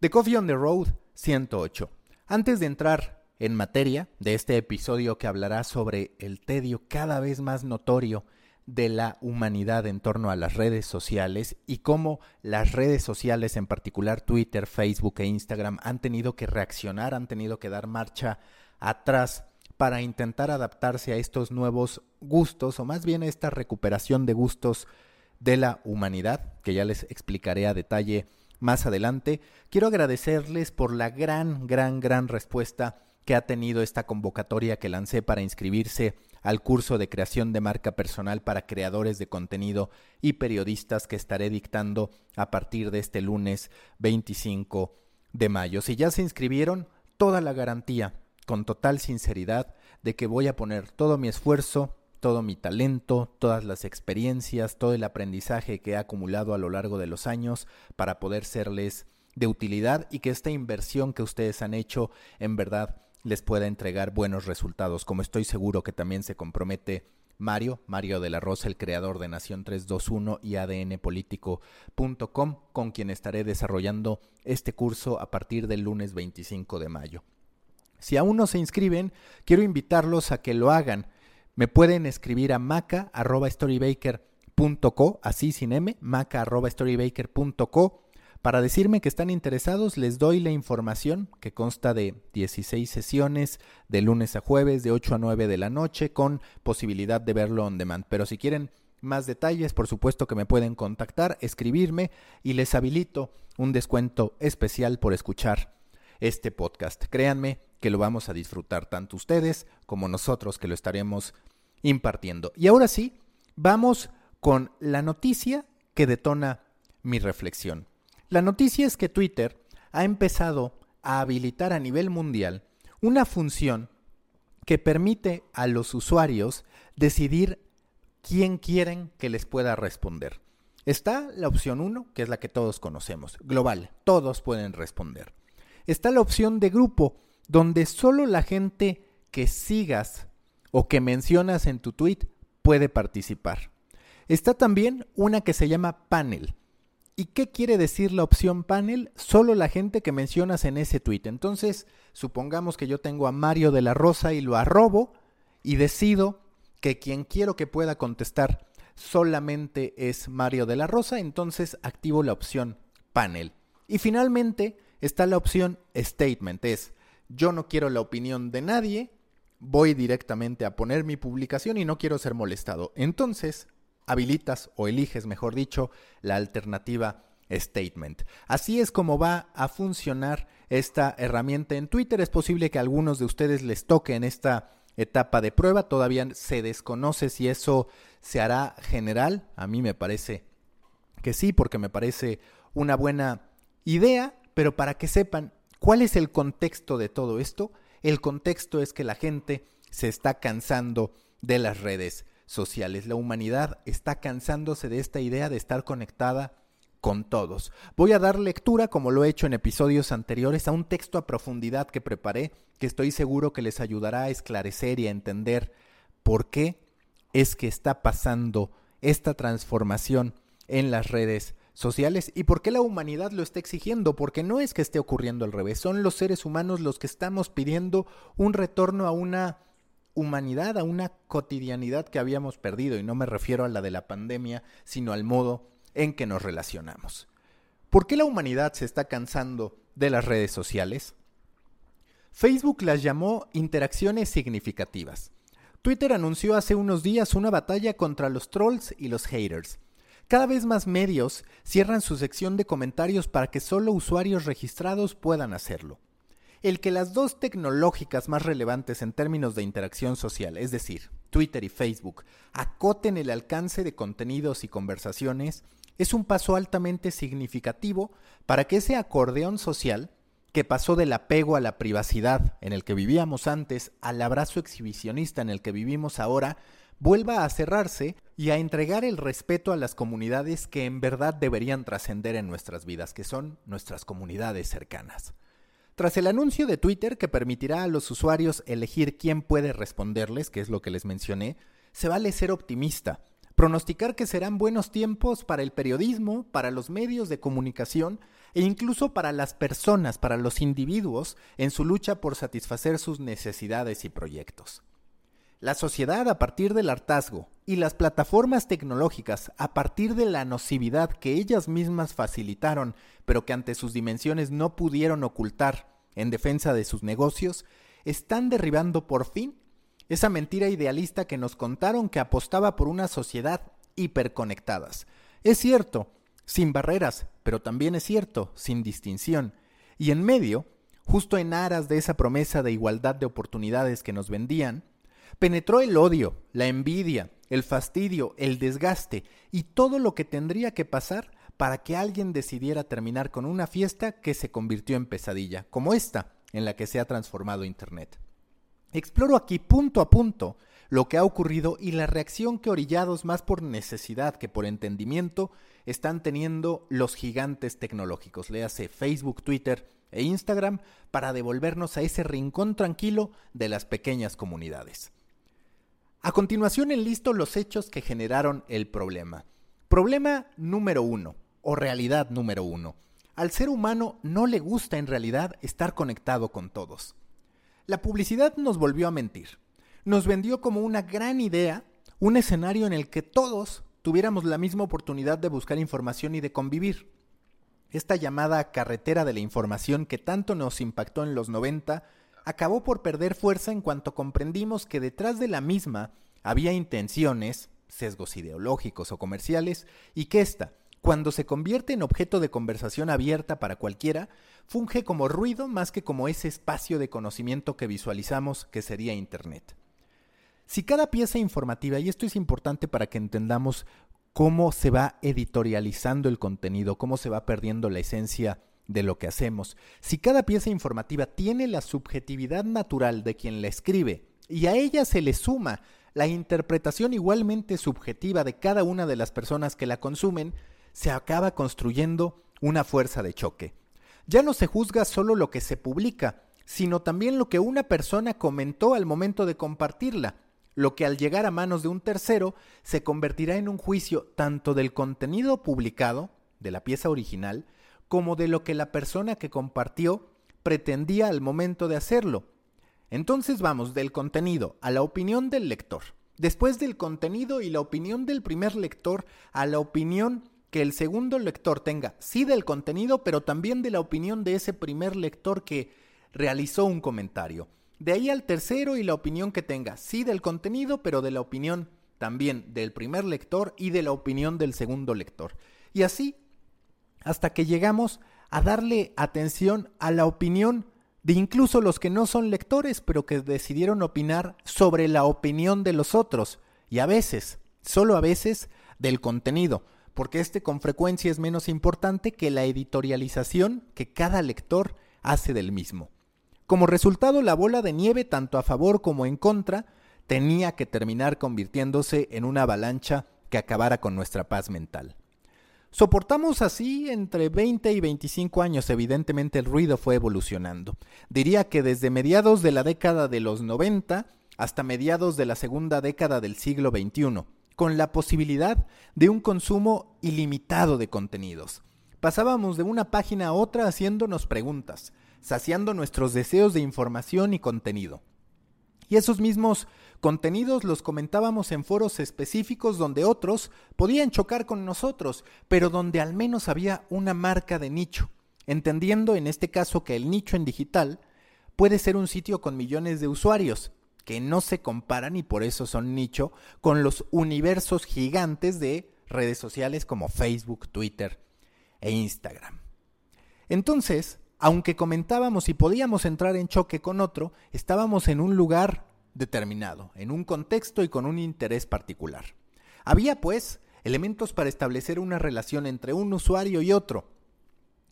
The Coffee on the Road 108. Antes de entrar en materia de este episodio que hablará sobre el tedio cada vez más notorio de la humanidad en torno a las redes sociales y cómo las redes sociales, en particular Twitter, Facebook e Instagram, han tenido que reaccionar, han tenido que dar marcha atrás para intentar adaptarse a estos nuevos gustos o más bien a esta recuperación de gustos de la humanidad, que ya les explicaré a detalle más adelante. Quiero agradecerles por la gran, gran, gran respuesta que ha tenido esta convocatoria que lancé para inscribirse al curso de creación de marca personal para creadores de contenido y periodistas que estaré dictando a partir de este lunes 25 de mayo. Si ya se inscribieron, toda la garantía con total sinceridad de que voy a poner todo mi esfuerzo, todo mi talento, todas las experiencias, todo el aprendizaje que he acumulado a lo largo de los años para poder serles de utilidad y que esta inversión que ustedes han hecho en verdad les pueda entregar buenos resultados, como estoy seguro que también se compromete Mario, Mario de la Rosa, el creador de Nación 321 y ADNpolitico.com, con quien estaré desarrollando este curso a partir del lunes 25 de mayo. Si aún no se inscriben, quiero invitarlos a que lo hagan. Me pueden escribir a maca.storybaker.co, así sin m, maca.storybaker.co. Para decirme que están interesados, les doy la información que consta de 16 sesiones de lunes a jueves de 8 a 9 de la noche con posibilidad de verlo on demand. Pero si quieren más detalles, por supuesto que me pueden contactar, escribirme y les habilito un descuento especial por escuchar este podcast. Créanme que lo vamos a disfrutar tanto ustedes como nosotros que lo estaremos impartiendo. Y ahora sí, vamos con la noticia que detona mi reflexión. La noticia es que Twitter ha empezado a habilitar a nivel mundial una función que permite a los usuarios decidir quién quieren que les pueda responder. Está la opción 1, que es la que todos conocemos, global, todos pueden responder está la opción de grupo, donde solo la gente que sigas o que mencionas en tu tweet puede participar. Está también una que se llama panel. ¿Y qué quiere decir la opción panel? Solo la gente que mencionas en ese tweet. Entonces, supongamos que yo tengo a Mario de la Rosa y lo arrobo y decido que quien quiero que pueda contestar solamente es Mario de la Rosa, entonces activo la opción panel. Y finalmente, está la opción statement, es yo no quiero la opinión de nadie, voy directamente a poner mi publicación y no quiero ser molestado. Entonces, habilitas o eliges, mejor dicho, la alternativa statement. Así es como va a funcionar esta herramienta en Twitter. Es posible que a algunos de ustedes les toque en esta etapa de prueba. Todavía se desconoce si eso se hará general. A mí me parece que sí, porque me parece una buena idea. Pero para que sepan cuál es el contexto de todo esto, el contexto es que la gente se está cansando de las redes sociales. La humanidad está cansándose de esta idea de estar conectada con todos. Voy a dar lectura, como lo he hecho en episodios anteriores, a un texto a profundidad que preparé, que estoy seguro que les ayudará a esclarecer y a entender por qué es que está pasando esta transformación en las redes sociales y por qué la humanidad lo está exigiendo, porque no es que esté ocurriendo al revés, son los seres humanos los que estamos pidiendo un retorno a una humanidad, a una cotidianidad que habíamos perdido, y no me refiero a la de la pandemia, sino al modo en que nos relacionamos. ¿Por qué la humanidad se está cansando de las redes sociales? Facebook las llamó interacciones significativas. Twitter anunció hace unos días una batalla contra los trolls y los haters. Cada vez más medios cierran su sección de comentarios para que solo usuarios registrados puedan hacerlo. El que las dos tecnológicas más relevantes en términos de interacción social, es decir, Twitter y Facebook, acoten el alcance de contenidos y conversaciones, es un paso altamente significativo para que ese acordeón social, que pasó del apego a la privacidad en el que vivíamos antes al abrazo exhibicionista en el que vivimos ahora, vuelva a cerrarse y a entregar el respeto a las comunidades que en verdad deberían trascender en nuestras vidas, que son nuestras comunidades cercanas. Tras el anuncio de Twitter que permitirá a los usuarios elegir quién puede responderles, que es lo que les mencioné, se vale ser optimista, pronosticar que serán buenos tiempos para el periodismo, para los medios de comunicación, e incluso para las personas, para los individuos, en su lucha por satisfacer sus necesidades y proyectos. La sociedad a partir del hartazgo y las plataformas tecnológicas a partir de la nocividad que ellas mismas facilitaron, pero que ante sus dimensiones no pudieron ocultar en defensa de sus negocios, están derribando por fin esa mentira idealista que nos contaron que apostaba por una sociedad hiperconectadas. Es cierto, sin barreras, pero también es cierto, sin distinción. Y en medio, justo en aras de esa promesa de igualdad de oportunidades que nos vendían, Penetró el odio, la envidia, el fastidio, el desgaste y todo lo que tendría que pasar para que alguien decidiera terminar con una fiesta que se convirtió en pesadilla, como esta en la que se ha transformado Internet. Exploro aquí punto a punto lo que ha ocurrido y la reacción que orillados más por necesidad que por entendimiento están teniendo los gigantes tecnológicos, léase Facebook, Twitter e Instagram, para devolvernos a ese rincón tranquilo de las pequeñas comunidades. A continuación enlisto los hechos que generaron el problema. Problema número uno, o realidad número uno. Al ser humano no le gusta en realidad estar conectado con todos. La publicidad nos volvió a mentir. Nos vendió como una gran idea un escenario en el que todos tuviéramos la misma oportunidad de buscar información y de convivir. Esta llamada carretera de la información que tanto nos impactó en los 90 acabó por perder fuerza en cuanto comprendimos que detrás de la misma había intenciones, sesgos ideológicos o comerciales, y que ésta, cuando se convierte en objeto de conversación abierta para cualquiera, funge como ruido más que como ese espacio de conocimiento que visualizamos que sería Internet. Si cada pieza informativa, y esto es importante para que entendamos cómo se va editorializando el contenido, cómo se va perdiendo la esencia de lo que hacemos. Si cada pieza informativa tiene la subjetividad natural de quien la escribe y a ella se le suma la interpretación igualmente subjetiva de cada una de las personas que la consumen, se acaba construyendo una fuerza de choque. Ya no se juzga solo lo que se publica, sino también lo que una persona comentó al momento de compartirla, lo que al llegar a manos de un tercero se convertirá en un juicio tanto del contenido publicado, de la pieza original, como de lo que la persona que compartió pretendía al momento de hacerlo. Entonces vamos del contenido a la opinión del lector. Después del contenido y la opinión del primer lector a la opinión que el segundo lector tenga, sí del contenido, pero también de la opinión de ese primer lector que realizó un comentario. De ahí al tercero y la opinión que tenga, sí del contenido, pero de la opinión también del primer lector y de la opinión del segundo lector. Y así hasta que llegamos a darle atención a la opinión de incluso los que no son lectores, pero que decidieron opinar sobre la opinión de los otros, y a veces, solo a veces, del contenido, porque este con frecuencia es menos importante que la editorialización que cada lector hace del mismo. Como resultado, la bola de nieve, tanto a favor como en contra, tenía que terminar convirtiéndose en una avalancha que acabara con nuestra paz mental. Soportamos así entre 20 y 25 años, evidentemente el ruido fue evolucionando. Diría que desde mediados de la década de los 90 hasta mediados de la segunda década del siglo XXI, con la posibilidad de un consumo ilimitado de contenidos. Pasábamos de una página a otra haciéndonos preguntas, saciando nuestros deseos de información y contenido. Y esos mismos contenidos los comentábamos en foros específicos donde otros podían chocar con nosotros, pero donde al menos había una marca de nicho, entendiendo en este caso que el nicho en digital puede ser un sitio con millones de usuarios, que no se comparan y por eso son nicho con los universos gigantes de redes sociales como Facebook, Twitter e Instagram. Entonces, aunque comentábamos y podíamos entrar en choque con otro, estábamos en un lugar determinado, en un contexto y con un interés particular. Había, pues, elementos para establecer una relación entre un usuario y otro.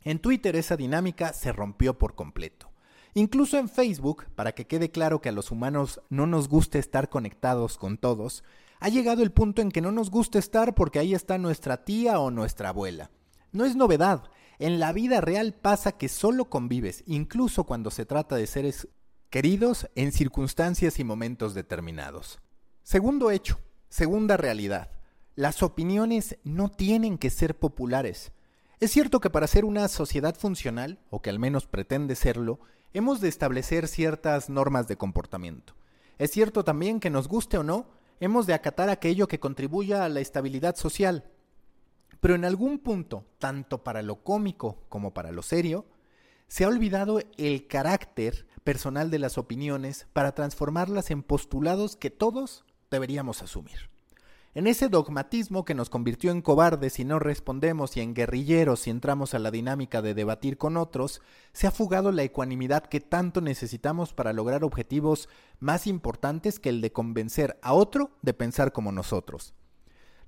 En Twitter esa dinámica se rompió por completo. Incluso en Facebook, para que quede claro que a los humanos no nos gusta estar conectados con todos, ha llegado el punto en que no nos gusta estar porque ahí está nuestra tía o nuestra abuela. No es novedad, en la vida real pasa que solo convives, incluso cuando se trata de seres queridos en circunstancias y momentos determinados. Segundo hecho, segunda realidad. Las opiniones no tienen que ser populares. Es cierto que para ser una sociedad funcional, o que al menos pretende serlo, hemos de establecer ciertas normas de comportamiento. Es cierto también que nos guste o no, hemos de acatar aquello que contribuya a la estabilidad social. Pero en algún punto, tanto para lo cómico como para lo serio, se ha olvidado el carácter personal de las opiniones para transformarlas en postulados que todos deberíamos asumir. En ese dogmatismo que nos convirtió en cobardes si no respondemos y en guerrilleros si entramos a la dinámica de debatir con otros, se ha fugado la ecuanimidad que tanto necesitamos para lograr objetivos más importantes que el de convencer a otro de pensar como nosotros.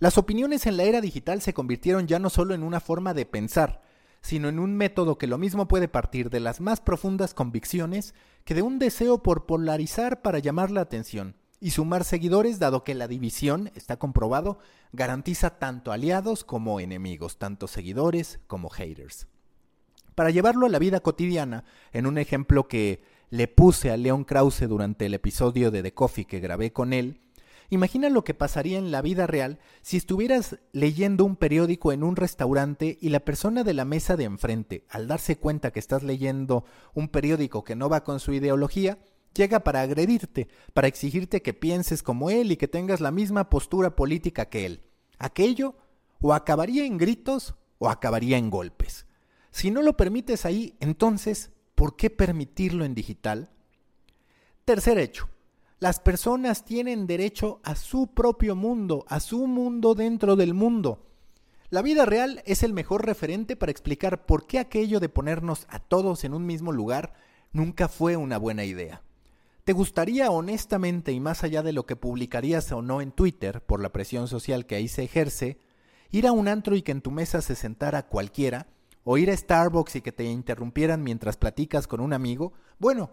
Las opiniones en la era digital se convirtieron ya no solo en una forma de pensar, sino en un método que lo mismo puede partir de las más profundas convicciones que de un deseo por polarizar para llamar la atención y sumar seguidores, dado que la división, está comprobado, garantiza tanto aliados como enemigos, tanto seguidores como haters. Para llevarlo a la vida cotidiana, en un ejemplo que le puse a Leon Krause durante el episodio de The Coffee que grabé con él, imagina lo que pasaría en la vida real si estuvieras leyendo un periódico en un restaurante y la persona de la mesa de enfrente, al darse cuenta que estás leyendo un periódico que no va con su ideología, llega para agredirte, para exigirte que pienses como él y que tengas la misma postura política que él. Aquello o acabaría en gritos o acabaría en golpes. Si no lo permites ahí, entonces, ¿por qué permitirlo en digital? Tercer hecho. Las personas tienen derecho a su propio mundo, a su mundo dentro del mundo. La vida real es el mejor referente para explicar por qué aquello de ponernos a todos en un mismo lugar nunca fue una buena idea. ¿Te gustaría honestamente y más allá de lo que publicarías o no en Twitter por la presión social que ahí se ejerce, ir a un antro y que en tu mesa se sentara cualquiera? ¿O ir a Starbucks y que te interrumpieran mientras platicas con un amigo? Bueno,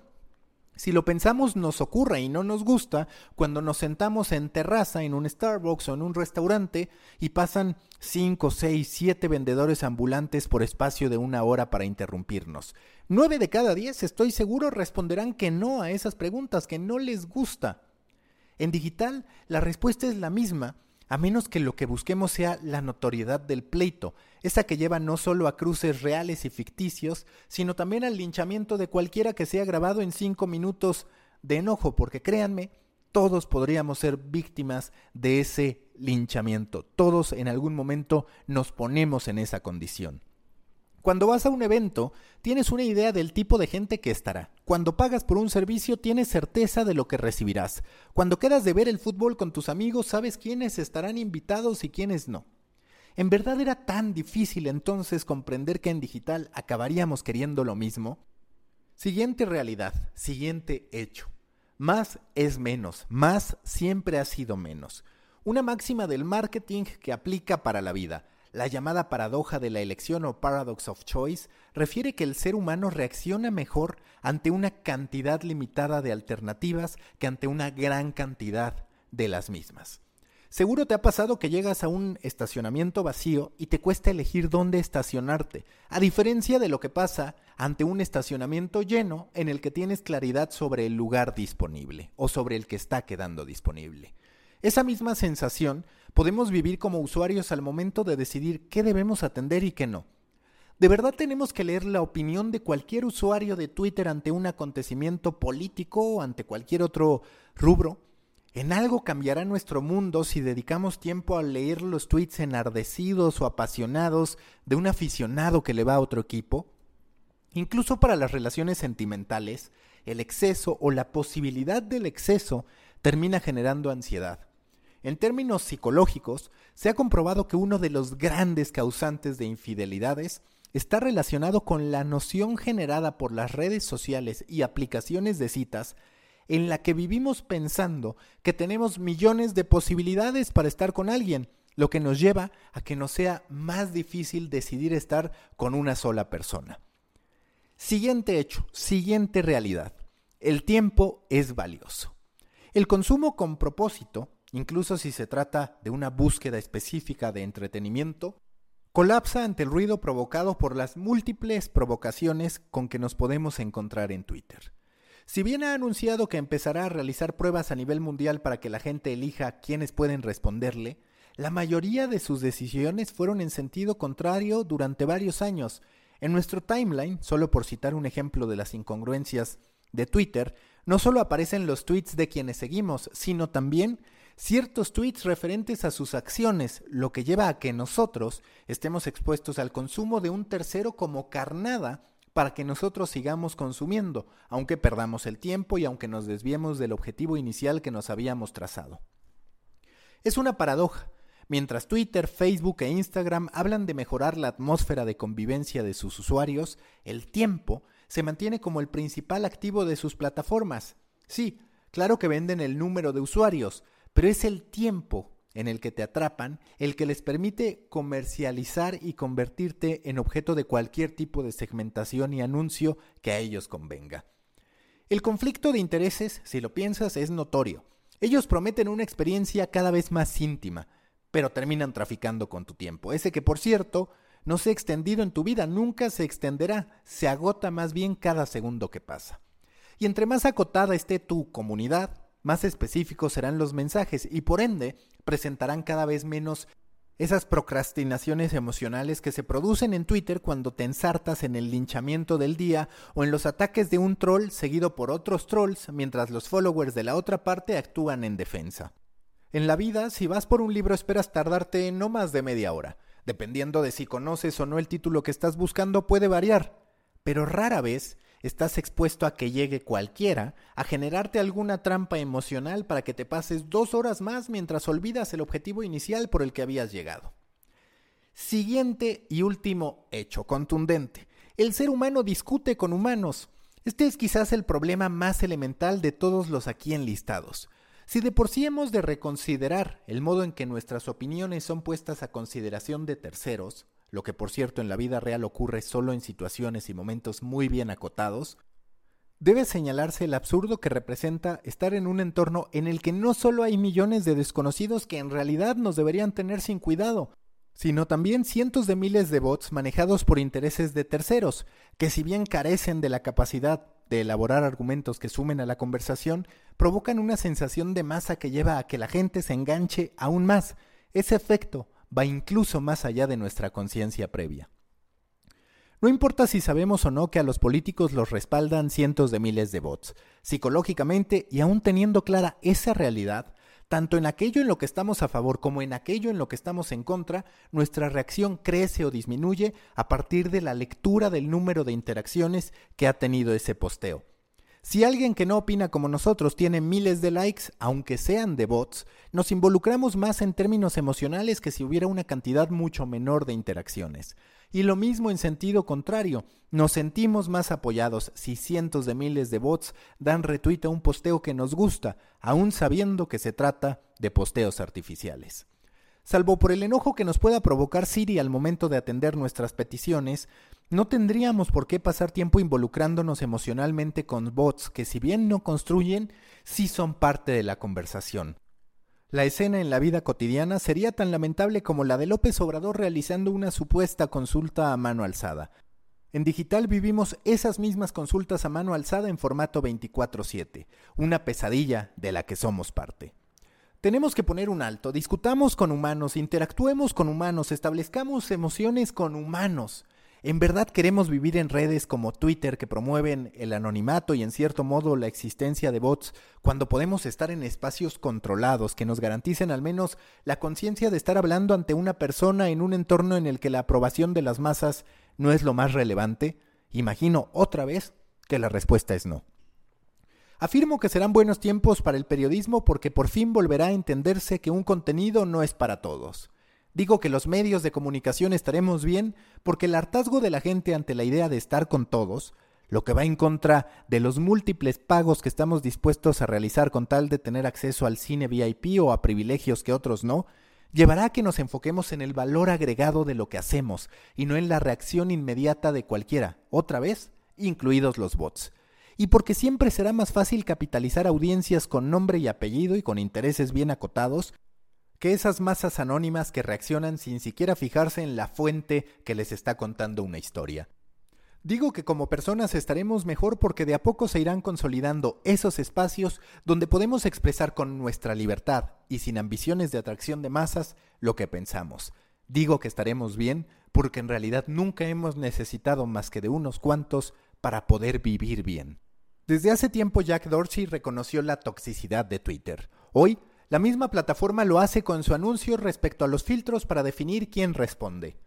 si lo pensamos nos ocurre y no nos gusta cuando nos sentamos en terraza en un Starbucks o en un restaurante y pasan 5, 6, 7 vendedores ambulantes por espacio de una hora para interrumpirnos. 9 de cada 10 estoy seguro responderán que no a esas preguntas, que no les gusta. En digital la respuesta es la misma a menos que lo que busquemos sea la notoriedad del pleito, esa que lleva no solo a cruces reales y ficticios, sino también al linchamiento de cualquiera que sea grabado en cinco minutos de enojo, porque créanme, todos podríamos ser víctimas de ese linchamiento, todos en algún momento nos ponemos en esa condición. Cuando vas a un evento, tienes una idea del tipo de gente que estará. Cuando pagas por un servicio, tienes certeza de lo que recibirás. Cuando quedas de ver el fútbol con tus amigos, sabes quiénes estarán invitados y quiénes no. ¿En verdad era tan difícil entonces comprender que en digital acabaríamos queriendo lo mismo? Siguiente realidad, siguiente hecho. Más es menos, más siempre ha sido menos. Una máxima del marketing que aplica para la vida. La llamada paradoja de la elección o paradox of choice refiere que el ser humano reacciona mejor ante una cantidad limitada de alternativas que ante una gran cantidad de las mismas. Seguro te ha pasado que llegas a un estacionamiento vacío y te cuesta elegir dónde estacionarte, a diferencia de lo que pasa ante un estacionamiento lleno en el que tienes claridad sobre el lugar disponible o sobre el que está quedando disponible. Esa misma sensación podemos vivir como usuarios al momento de decidir qué debemos atender y qué no. ¿De verdad tenemos que leer la opinión de cualquier usuario de Twitter ante un acontecimiento político o ante cualquier otro rubro? ¿En algo cambiará nuestro mundo si dedicamos tiempo a leer los tweets enardecidos o apasionados de un aficionado que le va a otro equipo? Incluso para las relaciones sentimentales, el exceso o la posibilidad del exceso termina generando ansiedad. En términos psicológicos, se ha comprobado que uno de los grandes causantes de infidelidades está relacionado con la noción generada por las redes sociales y aplicaciones de citas en la que vivimos pensando que tenemos millones de posibilidades para estar con alguien, lo que nos lleva a que nos sea más difícil decidir estar con una sola persona. Siguiente hecho, siguiente realidad. El tiempo es valioso. El consumo con propósito incluso si se trata de una búsqueda específica de entretenimiento, colapsa ante el ruido provocado por las múltiples provocaciones con que nos podemos encontrar en Twitter. Si bien ha anunciado que empezará a realizar pruebas a nivel mundial para que la gente elija quiénes pueden responderle, la mayoría de sus decisiones fueron en sentido contrario durante varios años. En nuestro timeline, solo por citar un ejemplo de las incongruencias de Twitter, no solo aparecen los tweets de quienes seguimos, sino también ciertos tweets referentes a sus acciones, lo que lleva a que nosotros estemos expuestos al consumo de un tercero como carnada para que nosotros sigamos consumiendo, aunque perdamos el tiempo y aunque nos desviemos del objetivo inicial que nos habíamos trazado. Es una paradoja. Mientras Twitter, Facebook e Instagram hablan de mejorar la atmósfera de convivencia de sus usuarios, el tiempo se mantiene como el principal activo de sus plataformas. Sí, claro que venden el número de usuarios, pero es el tiempo en el que te atrapan el que les permite comercializar y convertirte en objeto de cualquier tipo de segmentación y anuncio que a ellos convenga. El conflicto de intereses, si lo piensas, es notorio. Ellos prometen una experiencia cada vez más íntima, pero terminan traficando con tu tiempo. Ese que, por cierto, no se ha extendido en tu vida, nunca se extenderá, se agota más bien cada segundo que pasa. Y entre más acotada esté tu comunidad, más específicos serán los mensajes y por ende presentarán cada vez menos esas procrastinaciones emocionales que se producen en Twitter cuando te ensartas en el linchamiento del día o en los ataques de un troll seguido por otros trolls mientras los followers de la otra parte actúan en defensa. En la vida, si vas por un libro esperas tardarte no más de media hora. Dependiendo de si conoces o no el título que estás buscando puede variar, pero rara vez estás expuesto a que llegue cualquiera a generarte alguna trampa emocional para que te pases dos horas más mientras olvidas el objetivo inicial por el que habías llegado. Siguiente y último hecho contundente. El ser humano discute con humanos. Este es quizás el problema más elemental de todos los aquí enlistados. Si de por sí hemos de reconsiderar el modo en que nuestras opiniones son puestas a consideración de terceros, lo que por cierto en la vida real ocurre solo en situaciones y momentos muy bien acotados, debe señalarse el absurdo que representa estar en un entorno en el que no solo hay millones de desconocidos que en realidad nos deberían tener sin cuidado, sino también cientos de miles de bots manejados por intereses de terceros, que si bien carecen de la capacidad de elaborar argumentos que sumen a la conversación, provocan una sensación de masa que lleva a que la gente se enganche aún más. Ese efecto, va incluso más allá de nuestra conciencia previa. No importa si sabemos o no que a los políticos los respaldan cientos de miles de bots, psicológicamente y aún teniendo clara esa realidad, tanto en aquello en lo que estamos a favor como en aquello en lo que estamos en contra, nuestra reacción crece o disminuye a partir de la lectura del número de interacciones que ha tenido ese posteo. Si alguien que no opina como nosotros tiene miles de likes, aunque sean de bots, nos involucramos más en términos emocionales que si hubiera una cantidad mucho menor de interacciones. Y lo mismo en sentido contrario, nos sentimos más apoyados si cientos de miles de bots dan retweet a un posteo que nos gusta, aun sabiendo que se trata de posteos artificiales. Salvo por el enojo que nos pueda provocar Siri al momento de atender nuestras peticiones, no tendríamos por qué pasar tiempo involucrándonos emocionalmente con bots que si bien no construyen, sí son parte de la conversación. La escena en la vida cotidiana sería tan lamentable como la de López Obrador realizando una supuesta consulta a mano alzada. En digital vivimos esas mismas consultas a mano alzada en formato 24/7, una pesadilla de la que somos parte. Tenemos que poner un alto, discutamos con humanos, interactuemos con humanos, establezcamos emociones con humanos. ¿En verdad queremos vivir en redes como Twitter que promueven el anonimato y en cierto modo la existencia de bots cuando podemos estar en espacios controlados que nos garanticen al menos la conciencia de estar hablando ante una persona en un entorno en el que la aprobación de las masas no es lo más relevante? Imagino otra vez que la respuesta es no. Afirmo que serán buenos tiempos para el periodismo porque por fin volverá a entenderse que un contenido no es para todos. Digo que los medios de comunicación estaremos bien porque el hartazgo de la gente ante la idea de estar con todos, lo que va en contra de los múltiples pagos que estamos dispuestos a realizar con tal de tener acceso al cine VIP o a privilegios que otros no, llevará a que nos enfoquemos en el valor agregado de lo que hacemos y no en la reacción inmediata de cualquiera, otra vez, incluidos los bots. Y porque siempre será más fácil capitalizar audiencias con nombre y apellido y con intereses bien acotados que esas masas anónimas que reaccionan sin siquiera fijarse en la fuente que les está contando una historia. Digo que como personas estaremos mejor porque de a poco se irán consolidando esos espacios donde podemos expresar con nuestra libertad y sin ambiciones de atracción de masas lo que pensamos. Digo que estaremos bien porque en realidad nunca hemos necesitado más que de unos cuantos para poder vivir bien. Desde hace tiempo Jack Dorsey reconoció la toxicidad de Twitter. Hoy, la misma plataforma lo hace con su anuncio respecto a los filtros para definir quién responde.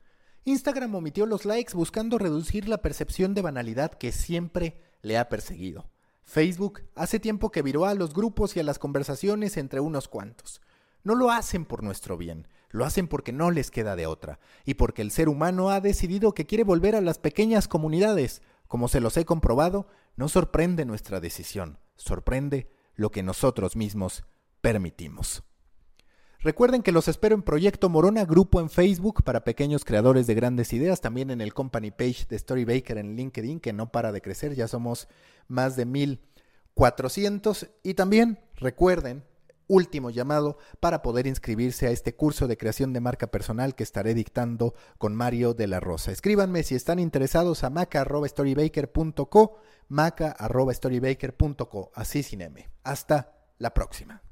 Instagram omitió los likes buscando reducir la percepción de banalidad que siempre le ha perseguido. Facebook hace tiempo que viró a los grupos y a las conversaciones entre unos cuantos. No lo hacen por nuestro bien, lo hacen porque no les queda de otra, y porque el ser humano ha decidido que quiere volver a las pequeñas comunidades. Como se los he comprobado, no sorprende nuestra decisión, sorprende lo que nosotros mismos permitimos. Recuerden que los espero en Proyecto Morona, grupo en Facebook para pequeños creadores de grandes ideas, también en el company page de Storybaker en LinkedIn, que no para de crecer, ya somos más de 1400. Y también recuerden, último llamado para poder inscribirse a este curso de creación de marca personal que estaré dictando con Mario de la Rosa. Escríbanme si están interesados a maca.storybaker.co, maca.storybaker.co, así sin M. Hasta la próxima.